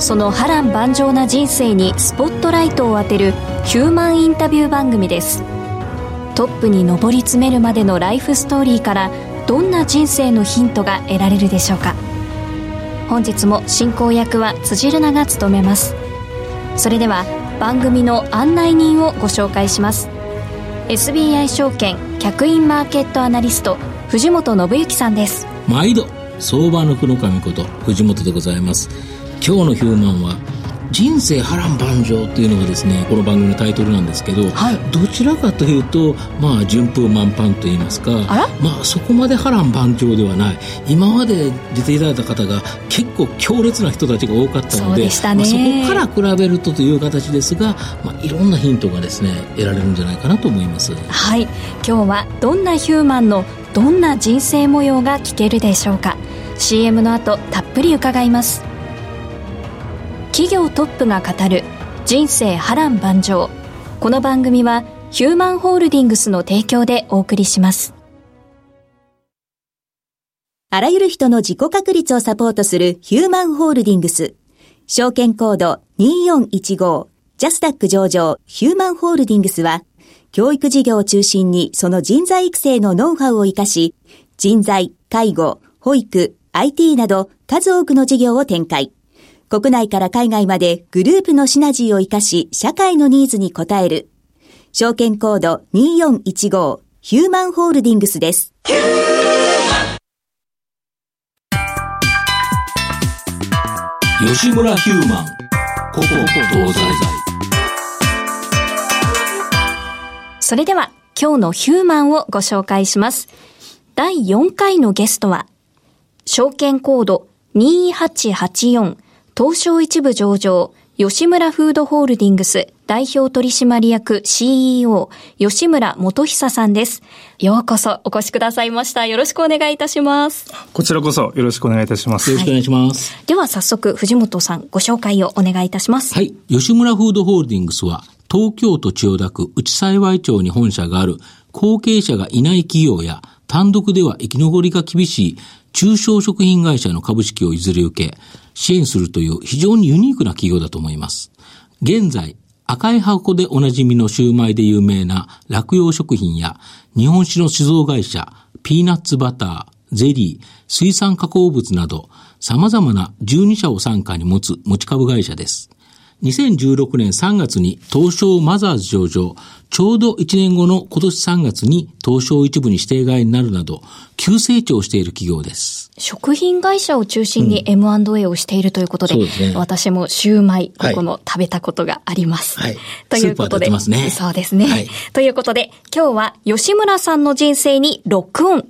その波乱万丈な人生にスポットライトを当てるヒューマンインタビュー番組です。トップに上り詰めるまでのライフストーリーからどんな人生のヒントが得られるでしょうか。本日も進行役は辻るなが務めます。それでは番組の案内人をご紹介します。SBI 証券客員マーケットアナリスト藤本信之さんです。毎度相場の黒神こと藤本でございます。今日のヒューマンは人生波乱万丈っていうのがですねこの番組のタイトルなんですけど、はい、どちらかというとまあ順風満帆といいますかまあそこまで波乱万丈ではない。今まで出ていただいた方が結構強烈な人たちが多かったのでそまあ、そこから比べるとという形ですが、まあ、いろんなヒントがですね得られるんじゃないかなと思います。はい。今日はどんなヒューマンのどんな人生模様が聞けるでしょうか。CM の後たっぷり伺います企業トップが語る人生波乱万丈。この番組はヒューマンホールディングスの提供でお送りします。あらゆる人の自己確立をサポートするヒューマンホールディングス。証券コード2415ジャスダック上場。ヒューマンホールディングスは教育事業を中心にその人材育成のノウハウを活かし人材、介護、保育、IT など数多くの事業を展開。国内から海外までグループのシナジーを活かし、社会のニーズに応える。証券コード2415ヒューマンホールディングスです。吉村ヒューマン。ここ東西それでは今日のヒューマンをご紹介します。第4回のゲストは証券コード2884東証一部上場吉村フードホールディングス代表取締役 CEO 吉村元久さんです。ようこそお越しくださいました。よろしくお願いいたします。こちらこそよろしくお願いいたします。よろしくお願いします。では早速藤本さんご紹介をお願いいたします。はい。吉村フードホールディングスは東京都千代田区内幸町に本社がある後継者がいない企業や単独では生き残りが厳しい中小食品会社の株式を譲り受け、支援するという非常にユニークな企業だと思います。現在、赤い箱でおなじみのシューマイで有名な落葉食品や日本酒の酒造会社、ピーナッツバター、ゼリー、水産加工物など様々な12社を傘下に持つ持ち株会社です。2016年3月に東証マザーズ上場、ちょうど1年後の今年3月に東証一部に指定外になるなど、急成長している企業です。食品会社を中心に M&A をしているということで、うんでね、私もシューマイ、ここの食べたことがあります。はい。ということで、ね、そうですね、はい。ということで、今日は吉村さんの人生にロックオン。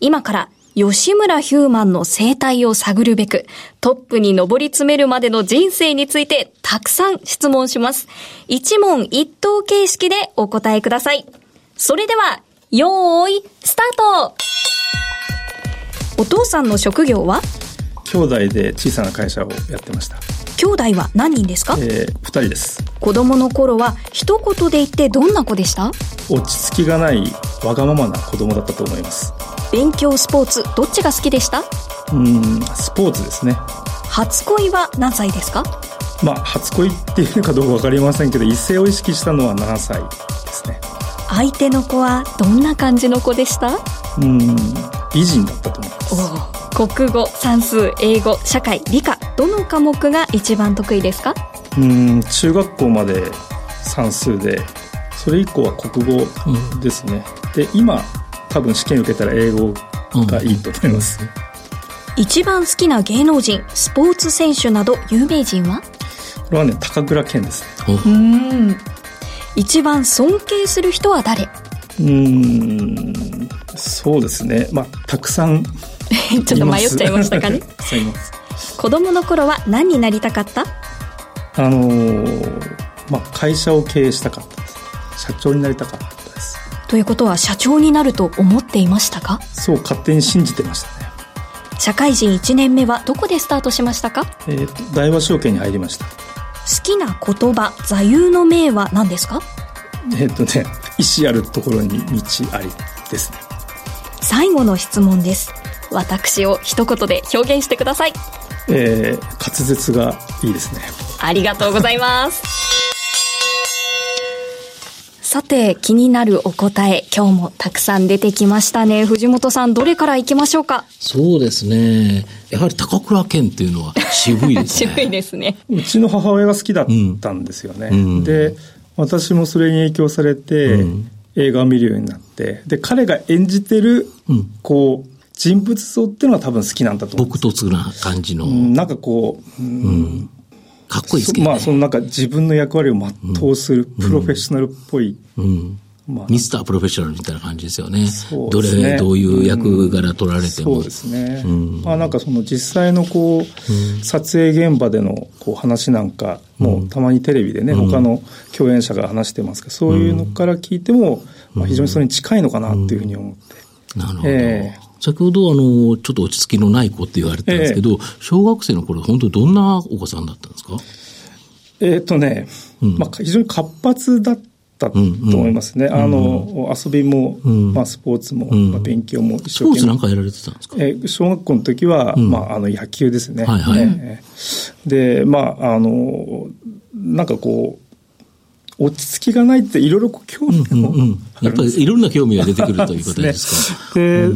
今から吉村ヒューマンの生態を探るべく、トップに上り詰めるまでの人生についてたくさん質問します。一問一答形式でお答えください。それでは、よーい、スタートお父さんの職業は？兄弟で小さな会社をやってました。兄弟は何人ですか？えー、二人です。子供の頃は一言で言ってどんな子でした？落ち着きがないわがままな子供だったと思います。勉強スポーツどっちが好きでした？うんスポーツですね。初恋は何歳ですか？まあ初恋っていうかどうか分かりませんけど一斉を意識したのは7歳ですね。相手の子はどんな感じの子でした？うん美人だったと思います。国語算数英語社会理科どの科目が一番得意ですか？うん中学校まで算数でそれ以降は国語ですね、で今多分試験受けたら英語がいいと思います、一番好きな芸能人スポーツ選手など有名人は？これはね高倉健ですね。うーん。一番尊敬する人は誰？うーんそうですね。まあたくさん。ちょっと迷っちゃいましたかね。す。います。子供の頃は何になりたかった？あのーまあ会社を経営したかった社長になりたかったということは社長になると思っていましたか？そう勝手に信じてましたね。社会人1年目はどこでスタートしましたか？えーと大和証券に入りました。好きな言葉座右の銘は何ですか？えっ、とね意志あるところに道ありですね。最後の質問です。私を一言で表現してください。えー滑舌がいいですね。ありがとうございますさて気になるお答え今日もたくさん出てきましたね。藤本さんどれからいきましょうか？そうですね。やはり高倉健っていうのは渋いですね。渋いですね。うちの母親が好きだったんですよね、うん。で私もそれに影響されて、うん。映画を見るようになってで彼が演じてる、うん。こう人物像っていうのが多分好きなんだと思うんです朴突な感じの、うんなんかこう、うんうんかっこいいですけどね。まあそのなんか自分の役割を全うするプロフェッショナルっぽい、うん。まあ。ミスタープロフェッショナルみたいな感じですよね。そうどれ、どういう役柄取られても。そうですね、うん。まあなんかその実際のこう、撮影現場でのこう話なんかもたまにテレビでね、他の共演者が話してますけどそういうのから聞いても、まあ、非常にそれに近いのかなっていうふうに思って、なるほど。ええ先ほど、あの、ちょっと落ち着きのない子って言われてたんですけど、小学生の頃、本当にどんなお子さんだったんですか？えっ、とね、うん。まあ、非常に活発だったと思いますね、あの遊びも、うん。まあ、スポーツも、ん。まあ、勉強も一スポーツなんかやられてたんですか？えー小学校の時は、ん。まあ、あの野球ですね。はいはい。えーで、まあ、あの、なんかこう、落ち着きがないっていろいろ興味もうんうん。やっぱりいろんな興味が出てくるということですか？で、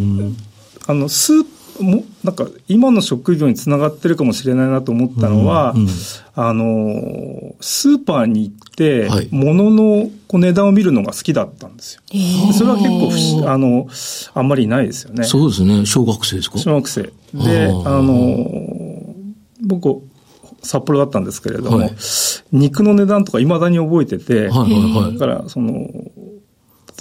あの、スーもなんか今の職業につながってるかもしれないなと思ったのは、うんうんあの、スーパーに行ってはい、物のこう値段を見るのが好きだったんですよ。それは結構あの、あんまりいないですよね。そうですね。小学生ですか？小学生。で、あの、僕、札幌だったんですけれども、はい肉の値段とか未だに覚えてて、はいはいはいだから、その、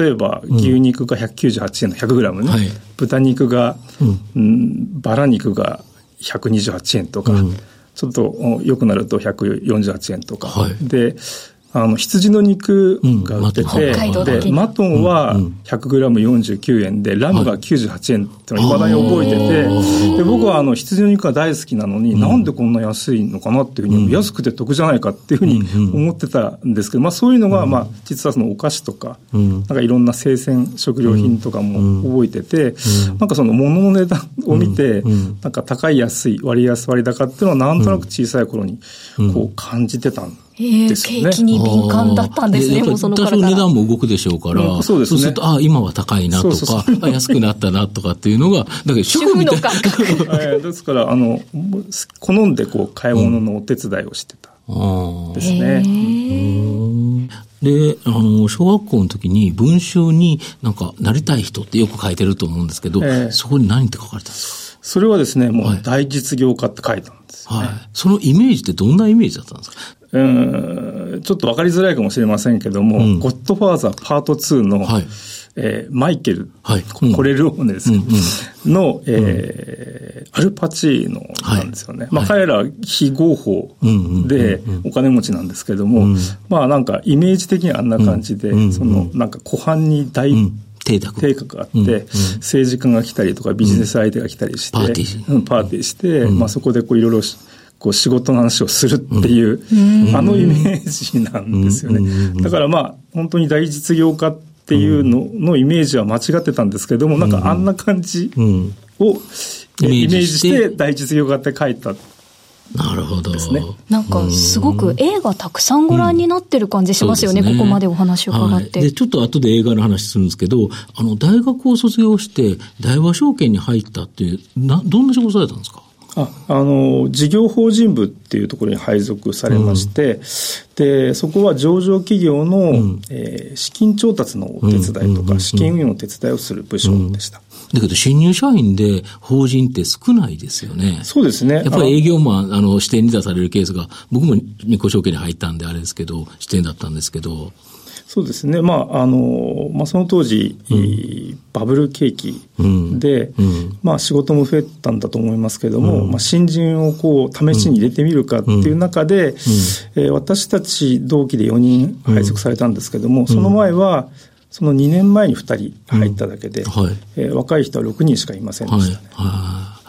例えば牛肉が198円の 100g ね、はい。豚肉が、うん。うんバラ肉が128円とか、うん。ちょっとお良くなると148円とか、はい。で、あの、羊の肉が売ってて、うんで、マトンはうん 100g49 円で、ラムが98円ってのを未だに覚えてて、で、僕はあの、羊の肉が大好きなのに、なんでこんな安いのかなっていうふうに、安くて得じゃないかっていうふうに思ってたんですけど、まあそういうのが、まあ、実はそのお菓子とか、うん。なんかいろんな生鮮食料品とかも覚えてて、なんかその物の値段を見て、うん。なんか高い安い、割安割高っていうのはなんとなく小さい頃にこう感じてたんえー、ですよね。景気に敏感だったんですね、もうその多頃から。少値段も動くでしょうから、うんそうですねすると、ああ、今は高いなとか、そうそうあ安くなったなとかっていうのが、だけど主主婦みたいな。婦の感覚。え ーですから、あの、好んでこう買い物のお手伝いをしてたですね。で、あの、小学校の時に文集になんか、なりたい人ってよく書いてると思うんですけど、ええそこに何って書かれたんですそれはですね、もはいう大実業家って書いたんです。かはい。そのイメージってどんなイメージだったんですか？うーん。ちょっとわかりづらいかもしれませんけども、うん。ゴッドファーザーパート2の、はい。えーマイケル、はい。ココレルオーネです、うん。の、えーアルパチーノなんですよね。まあ、はい。彼ら非合法でお金持ちなんですけども、うんまあなんかイメージ的にはあんな感じで、そのなんか湖畔に大、うん。邸宅。邸宅があって、うんうん。政治家が来たりとかビジネス相手が来たりして、パーティーうんパーティーして、まあそこでこういろいろしこう仕事の話をするっていう、あのイメージなんですよね。だからまあ本当に大実業家っていうののイメージは間違ってたんですけども、なんかあんな感じうん。をえイイメージししてて大実業家って書いた。なるほど。ですねなんかすごく映画たくさんご覧になってる感じしますよね、そうですここまでお話を伺って。はい、で、ちょっと後で映画の話するんですけど、あの、大学を卒業して、大和証券に入ったっていう、な、どんな仕事されたんですか？ああの事業法人部っていうところに配属されまして、うん、でそこは上場企業の、うん、えー、資金調達のお手伝いとか、資金運用の手伝いをする部署でした。だけど、新入社員で法人って少ないですよね。そうですね。やっぱり営業マン、あの、支店に出されるケースが、僕も日光証券に入ったんであれですけど、支店だったんですけど、そうですね、まああのまあ、その当時、うん、バブル景気で、うん、まあ、仕事も増えたんだと思いますけれども、うん、まあ、新人をこう試しに入れてみるかっていう中で、うん、えー、私たち同期で4人配属されたんですけれども、その前は、その2年前に2人入っただけで、はい、えー、若い人は6人しかいませんでしたね。はい。はい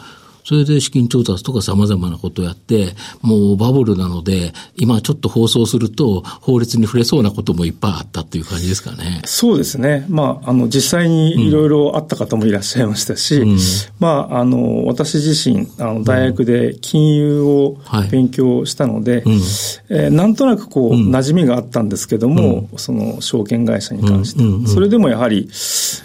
それで資金調達とか様々なことをやって、もうバブルなので、今ちょっと放送すると、法律に触れそうなこともいっぱいあったっていう感じですかね。そうですね。まあ、あの、実際にいろいろあった方もいらっしゃいましたし、うん、まあ、あの、私自身、あの、大学で金融を勉強したので、うん。はい、えー、なんとなくこう、馴染みがあったんですけども、うん、その、証券会社に関して、それでもやはり、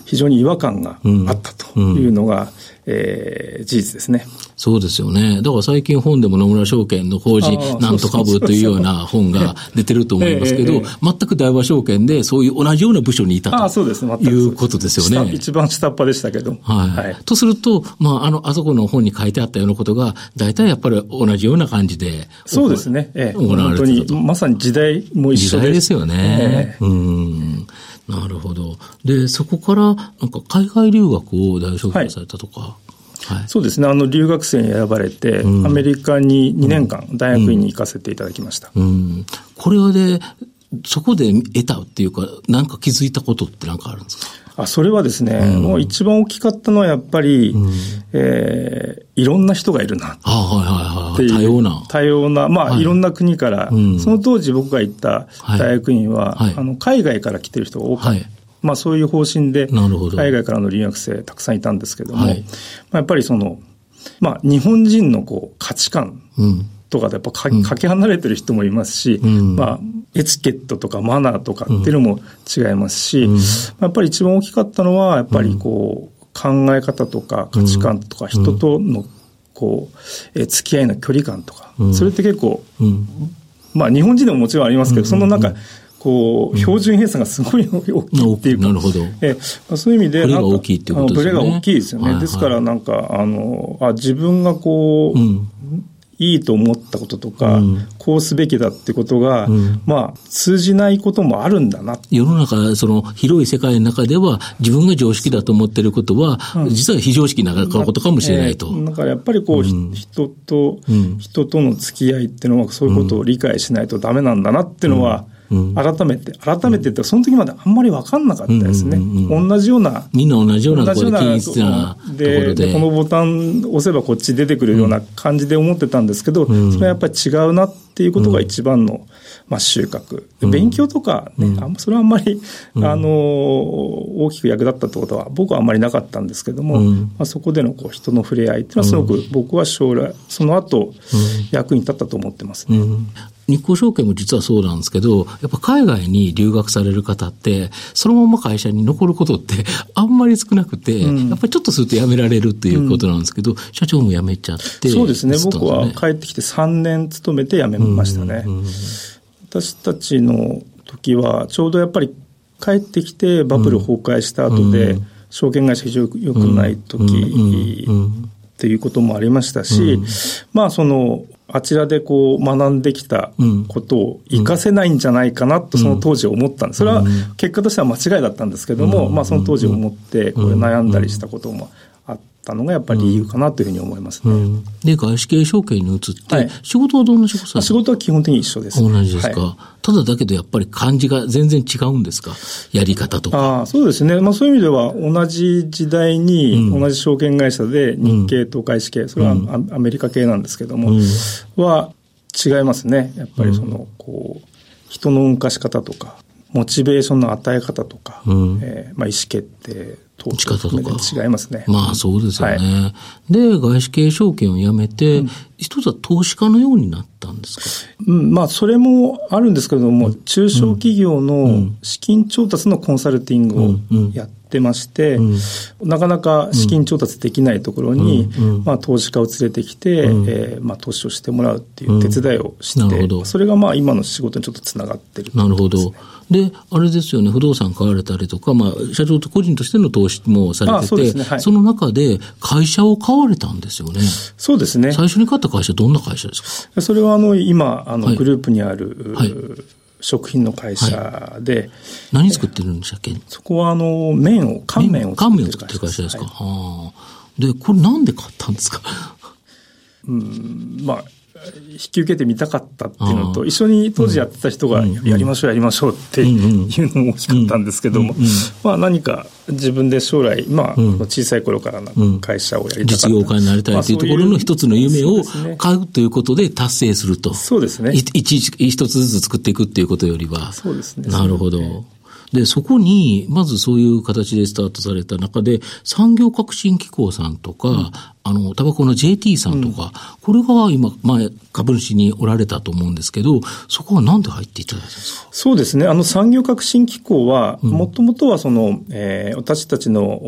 非常に違和感があったというのが、えー、事実ですね。そうですよね。だから最近本でも野村証券の法人なんとか部というような本が出てると思いますけど、全く大和証券でそういう同じような部署にいたとそうです、いうことですよね。一番下っ端でしたけど。はい。はい、とすると、まあ、あの、あそこの本に書いてあったようなことが、大体やっぱり同じような感じで。そうですね。ええ、行われてると。まさに時代も一緒で時代ですよね。ええ、うん。なるほど。で、そこから、なんか海外留学を大学されたとか？はいはい、そうですね、あの留学生に選ばれて、うん、アメリカに2年間、大学院に行かせていただきました。うん、これで、そこで得たっていうか、なんか気づいたことって何かあるんですか？あそれはですね、うん、もう一番大きかったのはやっぱり、うん、えー、いろんな人がいるな。あはいはいはい、多様な。多様な、まあ、はい、いろんな国から、うん、その当時僕が行った大学院は、はい、あの海外から来てる人が多かった。はい。まあ、そういう方針で、海外からの留学生たくさんいたんですけども、はい、まあ、やっぱりその、まあ、日本人のこう価値観とかでやっぱか,、かけ離れてる人もいますし、うん、まあ、エチケットとかマナーとかっていうのも違いますし、うん、やっぱり一番大きかったのは、やっぱりこう、考え方とか価値観とか人とのこう、え付き合いの距離感とか、それって結構、まあ日本人でももちろんありますけど、そのなんか、こう、標準偏差がすごい大きいっていうか、なるほど。えそういう意味で、ブレが大きいっていうことですね。ブレが大きいですよね。ですから、なんか、あの、あ、自分がこう、うんいいと思ったこととか、うん、こうすべきだってことが、うん、まあ、通じないこともあるんだな。世の中、その広い世界の中では、自分が常識だと思ってることは、うん、実は非常識なことかもしれないと。えー、だからやっぱりこう、人と、人との付き合いっていうのは、そういうことを理解しないとダメなんだなっていうのは、改めて、改めてってその時まであんまり分かんなかったですね。同じような。みんな同じようなところで均一なで。で、このボタン押せばこっち出てくるような感じで思ってたんですけど、それはやっぱり違うなっていうことが一番の、まあ、収穫。勉強とかね、あんまそれはあんまり、あの、大きく役立ったってことは僕はあんまりなかったんですけども、まあ、そこでのこう人の触れ合いっていうのはすごく僕は将来、その後、役に立ったと思ってますね。日光証券も実はそうなんですけど、やっぱ海外に留学される方って、そのまま会社に残ることって あんまり少なくて、うん、やっぱりちょっとすると辞められるっていうことなんですけど、うん、社長も辞めちゃって、そうですね、僕は帰ってきて3年勤めて辞めましたね。うんうん、私たちの時は、ちょうどやっぱり帰ってきてバブル崩壊した後で、証券会社非常に良くない時っていうこともありましたし、まあそのあちらでこう学んできたことを活かせないんじゃないかなとその当時思ったんです。それは結果としては間違いだったんですけども、まあその当時思ってこれ悩んだりしたこともったのがやっぱり理由かなというふうに思いますね。うん、で、外資系証券に移って、はい、仕事はどんな仕事仕事は基本的に一緒です。同じですか、はい、ただだけどやっぱり感じが全然違うんですか？やり方とか。あそうですね。まあそういう意味では同じ時代に同じ証券会社で日系と外資系、それはアメリカ系なんですけども、は違いますね。やっぱりその、こう、人の動かし方とか、モチベーションの与え方とか、うん、えー、まあ、意思決定打ち方とか。違いますね。まあそうですよね。はい、で、外資系証券をやめて、うん、一つは投資家のようになったんですか？うん、まあそれもあるんですけれども、うん、中小企業の資金調達のコンサルティングをやっってまして、うん、なかなか資金調達できないところに、うん、まあ、投資家を連れてきて、うん、えー、まあ、投資をしてもらうっていう手伝いをして、それがまあ今の仕事にちょっとつながってる、ね、なるほど。で、あれですよね、不動産買われたりとか、まあ、社長と個人としての投資もされてて、そね。はい、その中で会社を買われたんですよね。そうですね。最初に買った会社、どんな会社ですか？それはあの、今、あの、グループにある、はい、はい食品の会社で、はい、何作ってるんでしたっけ？そこはあの麺を乾麺を作ってる会社乾麺を作ってる会社ですか、はい、でこれなんで買ったんですか？うんまあ引き受けてみたかったっていうのと、一緒に当時やってた人が、やりましょう、やりましょうっていうのも欲しかったんですけども、まあ何か自分で将来、まあ、小さい頃からの会社をやりたかった。実業家になりたいというところの一つの夢を買うということで達成すると。そうですね。一、一つずつ作っていくっていうことよりは。そうですね。なるほど。で、そこに、まずそういう形でスタートされた中で、産業革新機構さんとか、うん、あの、タバコの JT さんとか、うん、これが今、前、株主におられたと思うんですけど、そこはなんで入っていただいたんですか？そうですね。あの、産業革新機構は、もともとはその、えー、私たちの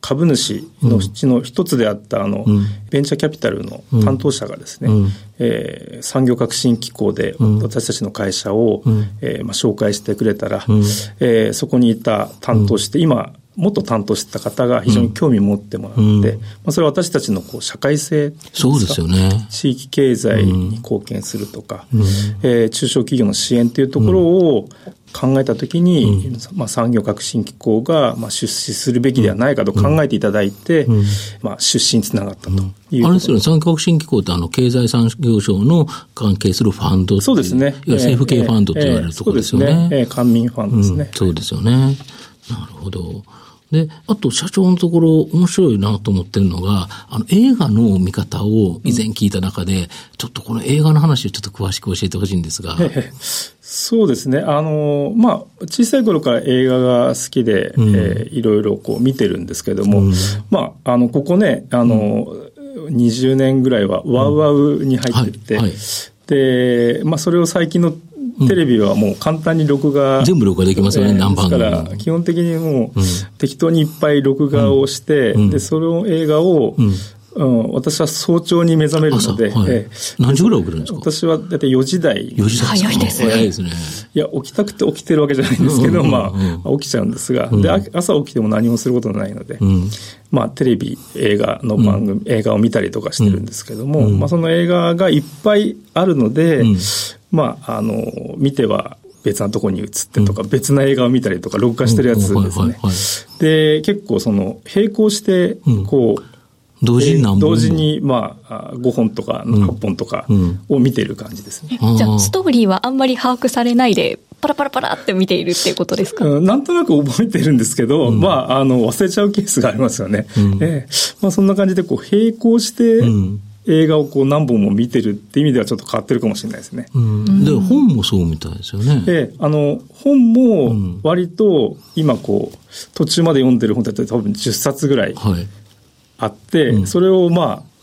株主のうちの一つであった、あの、うん、ベンチャーキャピタルの担当者がですね、うん、えー、産業革新機構で私たちの会社を、うん、えー、まあ、紹介してくれたら、うん、えー、そこにいた担当して、今、元担当してた方が非常に興味を持ってもらって、うん、まあ、それは私たちのこう社会性そうですよね。地域経済に貢献するとか、うん、えー、中小企業の支援というところを考えたときに、うん、まあ、産業革新機構が、まあ、出資するべきではないかと考えていただいて、うん、まあ、出資につながったという、あれですよね、産業革新機構ってあの、経済産業省の関係するファンドそうですね。いわゆる政府系ファンドと言われるところですよね。えー、そうですね。えー、官民ファンドですね、そうですよね。なるほど。で、あと社長のところ面白いなと思ってるのが、あの映画の見方を以前聞いた中で、うん、ちょっとこの映画の話をちょっと詳しく教えてほしいんですが。そうですね。あの、まあ、小さい頃から映画が好きで、うん、えー、いろいろこう見てるんですけども、うん、まあ、あの、ここね、あの、うん、20年ぐらいはワウワウに入ってて、はい。はい、で、まあ、それを最近のテレビはもう簡単に録画。全部録画できますよね、何番だから、基本的にもう、適当にいっぱい録画をして、で、その映画を、うん、私は早朝に目覚めるので、はい。えー、何時ぐらい起きるんですか？私はだいたい4時台。4時台。早いですね。早いですね。いや、起きたくて起きてるわけじゃないんですけど、まあ、起きちゃうんですが、で、朝起きても何もすることないので、まあ、テレビ、映画の番組、映画を見たりとかしてるんですけども、まあ、その映画がいっぱいあるので、まあ、あの、見ては、別なとこに移ってとか、別な映画を見たりとか、録画してるやつですね。で、結構その、並行して、こう、同時に何本同時に、まあ、5本とか8本とかを見ている感じですね。じゃあ、ストーリーはあんまり把握されないで、パラパラパラって見ているっていうことですか、うん、なんとなく覚えてるんですけど、うん、まあ、あの、忘れちゃうケースがありますよね。うん、ええ。まあ、そんな感じで、こう、並行して、映画をこう何本も見てるって意味ではちょっと変わってるかもしれないですね。うん、で、本もそうみたいですよね。で、あの、本も割と今こう、途中まで読んでる本って多分10冊ぐらいあって、はい、それをまあ、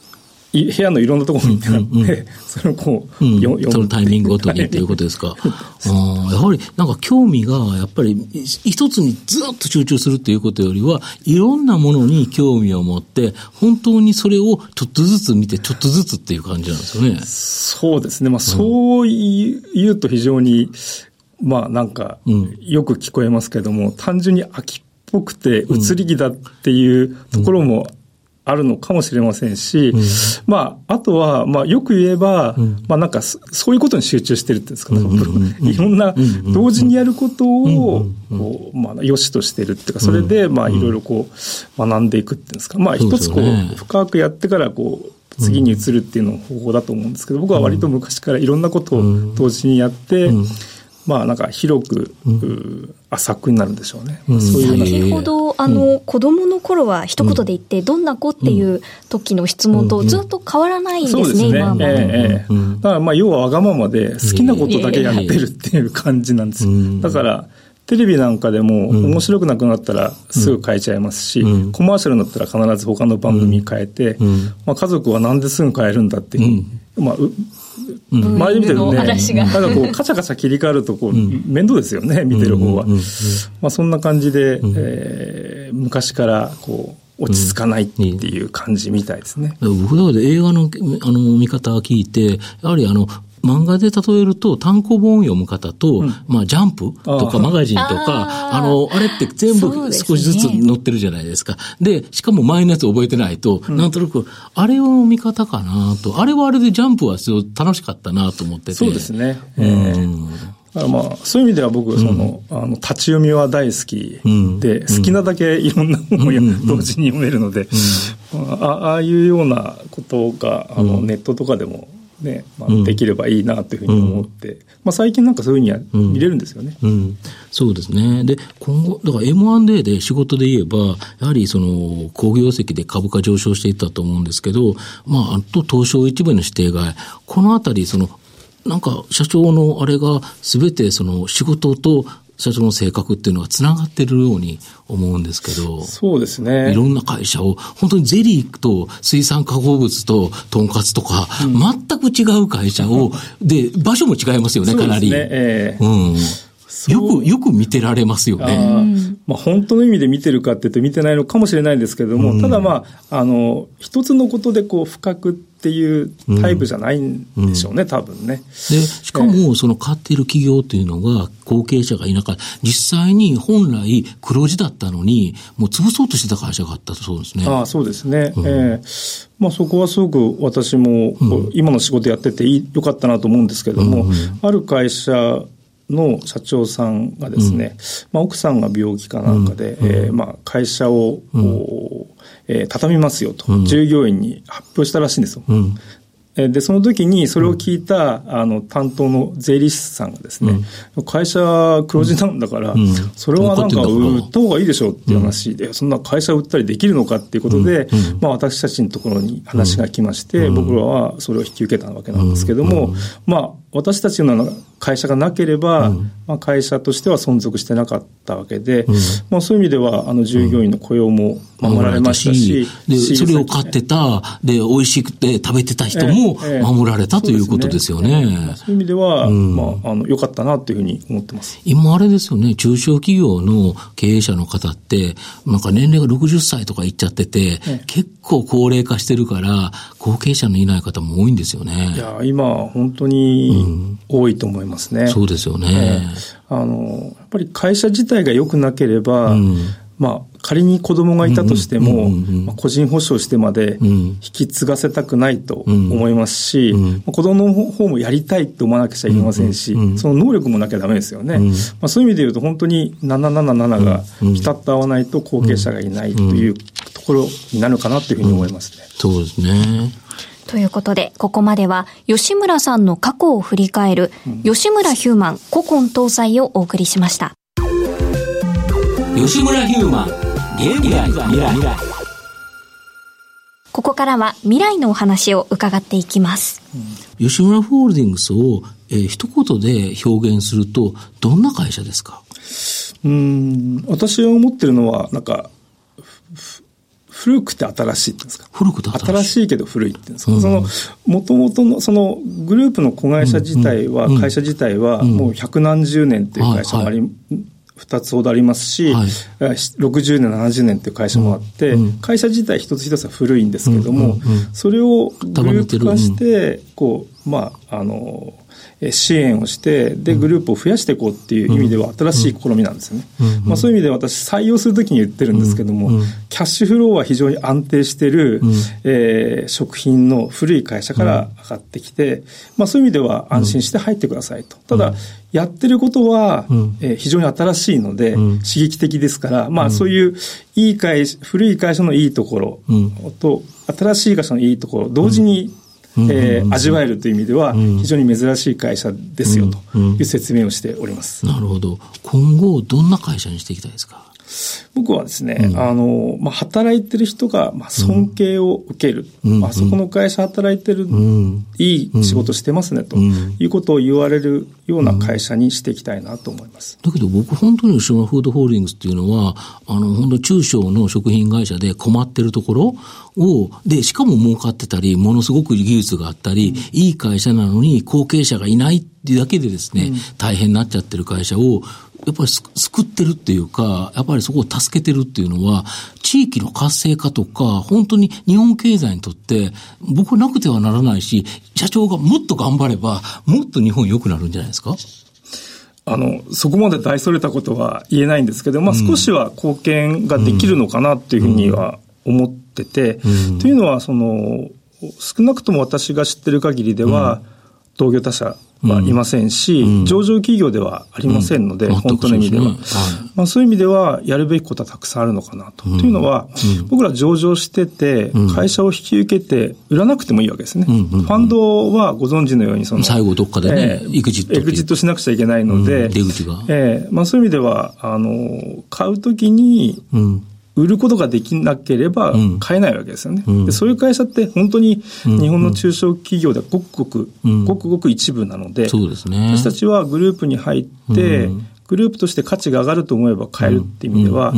部屋のいろんなところに行って、うんうん、それをこう、うん、読そのタイミングごとにということですか。あやはりなんか興味がやっぱり一つにずっと集中するということよりは、いろんなものに興味を持って、本当にそれをちょっとずつ見て、ちょっとずつっていう感じなんですよね。そうですね。まあ、そう言うと非常に、まあなんか、よく聞こえますけども、単純に秋っぽくて移り気だっていうところもあるのかもしれませんし、うん、まあ、あとは、まあ、よく言えば、うん、まあ、なんか、そういうことに集中してるっていうんですか、ね、いろんな、同時にやることを、こう、まあ、良しとしてるっていうか、それで、まあ、いろいろこう、学んでいくっていうんですか、まあ、一つこう、深くやってから、こう、次に移るっていうの方法だと思うんですけど、僕は割と昔からいろんなことを同時にやって、まあなんか広く、うん、浅くになるんでしょうね。うん、そういう先ほど、あの、子供の頃は一言で言って、どんな子っていう時の質問とずっと変わらないんですね、うん、ね。今まで。ええだからまあ要はわがままで好きなことだけやってるっていう感じなんですよ。だから、テレビなんかでも面白くなくなったらすぐ変えちゃいますし、うん、コマーシャルになったら必ず他の番組変えて、うん、まあ、家族はなんですぐ変えるんだっていう、うん、まあ、周り見てるとね、話が。なんかこう、カチャカチャ切り替わると、こう、面倒ですよね、見てる方は。まあ、そんな感じで、えー昔から、こう、落ち着かないっていう感じみたいですね。僕だから映画のあの見方を聞いて、やはりあの、漫画で例えると単行本を読む方と、まあジャンプとかあマガジンとか、あの、あれって全部少しずつ載ってるじゃないですか。で、しかも前のやつ覚えてないと、なんとなく、あれの見方かなと、あれはあれでジャンプはすごい楽しかったなと思ってて。そうですね。うえー。ん。だからまあ、そういう意味では僕、その、あの、立ち読みは大好きうん。で、好きなだけいろんな本をや同時に読めるので、あああいうようなことが、あの、ネットとかでもね、まあ、できればいいなというふうに思って、まあ、最近なんかそういうふうには見れるんですよね。うん、そうですね。で、今後、だから M&A で仕事で言えば、やはりその、工業績で株価上昇していったと思うんですけど、まあ、あと東証一部の指定外、このあたり、その、なんか社長のあれが全てその仕事と社長の性格っていうのがつながってるように思うんですけど、そうですね。いろんな会社を、本当にゼリーと水産加工物ととんかつとか、全く違う会社を、で、場所も違いますよね、かなり。そうですね。ええうん。よく、よく見てられますよあね。ーまあ、本当の意味で見てるかっていうと見てないのかもしれないんですけれども、ただまあ、あの、一つのことでこう、深くっていうタイプじゃないんでしょうね、多分ね。で、しかも、その買っている企業というのが、後継者がいなかった。実際に本来黒字だったのに、もう潰そうとしてた会社があったそうですね。ああ、そうですね。ええ。まあそこはすごく私も、今の仕事やってていい良かったなと思うんですけれども、ある会社の社長さんがですね、まあ奥さんが病気かなんかで、ええまあ会社を、こうえー畳みますよと、従業員に発表したらしいんですよ。うん。えーで、その時にそれを聞いた、あの、担当の税理士さんがですね、会社黒字なんだから、ん。それはなんか売った方がいいでしょうっていう話で、そんな会社売ったりできるのかっていうことで、まあ私たちのところに話が来まして、僕らはそれを引き受けたわけなんですけども、まあ私たちの会社がなければ、まあ会社としては存続してなかったわけで、まあそういう意味では、あの従業員の雇用も守られましたし、で、しそれを買ってた、で、美味しくて食べてた人もええ守られたということですよね。そういう意味では、まあ、あの、良かったなというふうに思ってます。今あれですよね、中小企業の経営者の方って、なんか年齢が60歳とかいっちゃってて、結構高齢化してるから、後継者のいない方も多いんですよね。い。や、今、本当に多いと思いますね。そうですよね。あの、やっぱり会社自体が良くなければ、ん。まあ、仮に子供がいたとしても、うんうんうんうん。まあ個人保証してまでん。引き継がせたくないと思いますし、子供の方もやりたいって思わなきゃいけませんし、うん。うん。その能力もなきゃダメですよね。ん。まあ、そういう意味で言うと、本当に777がピタッと合わないと後継者がいないというところになるかなというふうに思いますね。そうですね。ということで、ここまでは吉村さんの過去を振り返る、吉村ヒューマン古今東西をお送りしました。吉村ヒューマン、現代未来。ここからは未来のお話を伺っていきます。吉村ホールディングスを、えー一言で表現すると、どんな会社ですか？うん、私が思ってるのは、なんか、ふ古くて新しいっていうんですか？古くて新しい。新しいけど古いっていうんですか？その、もともとの、その、グループの子会社自体は、会社自体は、もう百何十年っていう会社もあり、二つほどありますし、はい。えー60年、70年っていう会社もあって、会社自体一つ一つは古いんですけども、それをグループ化して、こう、まあ、あの、えー支援をして、で、グループを増やしていこうっていう意味では新しい試みなんですよね。まあそういう意味で私採用するときに言ってるんですけども、キャッシュフローは非常に安定してる、えー食品の古い会社から上がってきて、まあそういう意味では安心して入ってくださいと。ただ、やってることは、えー非常に新しいので、刺激的ですから、まあそういういい会社、古い会社のいいところと、新しい会社のいいところ、同時に、えー味わえるという意味では、非常に珍しい会社ですよという説明をしております。なるほど。今後、どんな会社にしていきたいですか？僕はですね、うん、あの、まあ、働いてる人が、まあ、尊敬を受ける。うん、あそこの会社働いてる、うん、いい仕事してますね、ということを言われるような会社にしていきたいなと思います。だけど僕、本当に吉村フードホールディングスっていうのは、あの、本当中小の食品会社で困ってるところを、で、しかも儲かってたり、ものすごく技術があったり、いい会社なのに後継者がいないっていうだけでですね、大変になっちゃってる会社を、やっぱり救ってるっていうか、やっぱりそこを助けてるっていうのは、地域の活性化とか、本当に日本経済にとって、僕はなくてはならないし、社長がもっと頑張れば、もっと日本良くなるんじゃないですか？あの、そこまで大それたことは言えないんですけど、まあ少しは貢献ができるのかなっていうふうには思ってて、うん。うん、というのは、その、少なくとも私が知ってる限りでは、同業他社はいませんし、うん、上場企業ではありませんので、うん、本当の意味では。ねまあ、そういう意味では、やるべきことはたくさんあるのかなと。というのは、僕ら上場してて、会社を引き受けて、売らなくてもいいわけですね。ファンドはご存知のように、その、最後どっかでね、えー、エグジット。エグジットしなくちゃいけないので、出口が。ええー、まあそういう意味では、あの、買うときに、売ることができなければ買えないわけですよね。うん、そういう会社って本当に日本の中小企業ではごくごく、うん、ごくごく一部なので、そうですね、私たちはグループに入って、グループとして価値が上がると思えば買えるっていう意味では、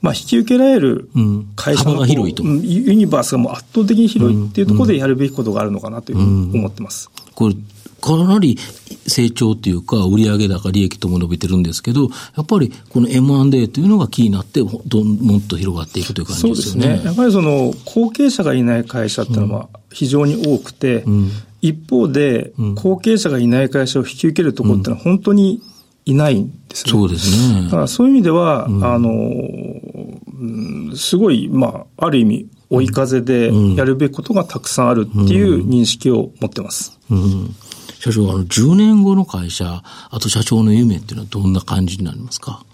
まあ引き受けられる会社の、広いと。ユニバースがもう圧倒的に広いっていうところでやるべきことがあるのかなというふうに思ってます。これかなり成長というか、売上高、利益とも伸びてるんですけど、やっぱりこの M&A というのが気になって、どもっと広がっていくという感じですね。そうですね。やっぱりその、後継者がいない会社っていうのは非常に多くて、うん、一方で、後継者がいない会社を引き受けるところってのは本当にいないんですね。そうですね。だからそういう意味では、うん、あの、うん、すごい、まあ、ある意味、追い風でやるべきことがたくさんあるっていう認識を持ってます。うん、うん社長、あの、10年後の会社、あと社長の夢っていうのはどんな感じになりますか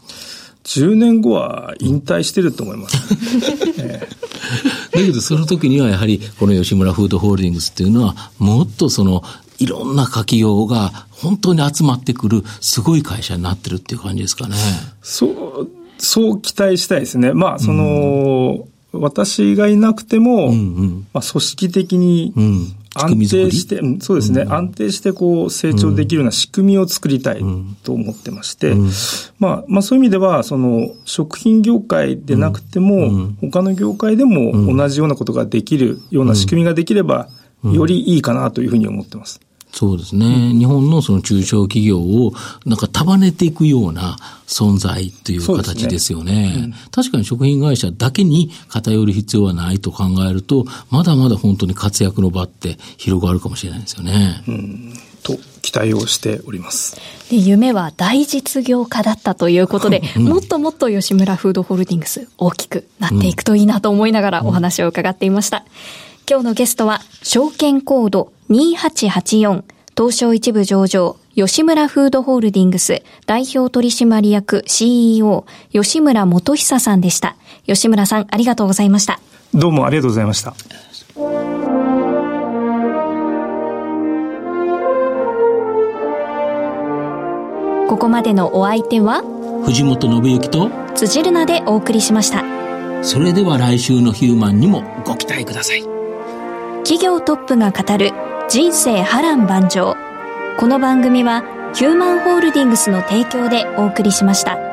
？10年後は引退してると思います、えだけど、その時にはやはり、この吉村フードホールディングスっていうのは、もっとその、いろんな企業が本当に集まってくる、すごい会社になってるっていう感じですかね。そう、そう期待したいですね。まあ、その、うん、私がいなくても、うんうん、まあ、組織的に、安定して、そうですね、うん、安定してこう成長できるような仕組みを作りたいと思ってまして、うん、まあ、まあそういう意味では、その食品業界でなくても、うん、他の業界でも同じようなことができるような仕組みができれば、よりいいかなというふうに思ってます。そうですね、うん、日本のその中小企業をなんか束ねていくような存在という形ですよね。ねうん、確かに食品会社だけに偏る必要はないと考えると、まだまだ本当に活躍の場って広がるかもしれないですよね。うんと期待をしておりますで夢は大実業家だったということで、うん、もっともっと吉村フードホールディングス大きくなっていくといいなと思いながらお話を伺っていました。今日のゲストは証券コード2884東証一部上場吉村フードホールディングス代表取締役 CEO 吉村元久さんでした。吉村さんありがとうございました。どうもありがとうございました。ここまでのお相手は？藤本信之と辻るなでお送りしました。それでは来週のヒューマンにもご期待ください。企業トップが語る人生波乱万丈。この番組はヒューマンホールディングスの提供でお送りしました。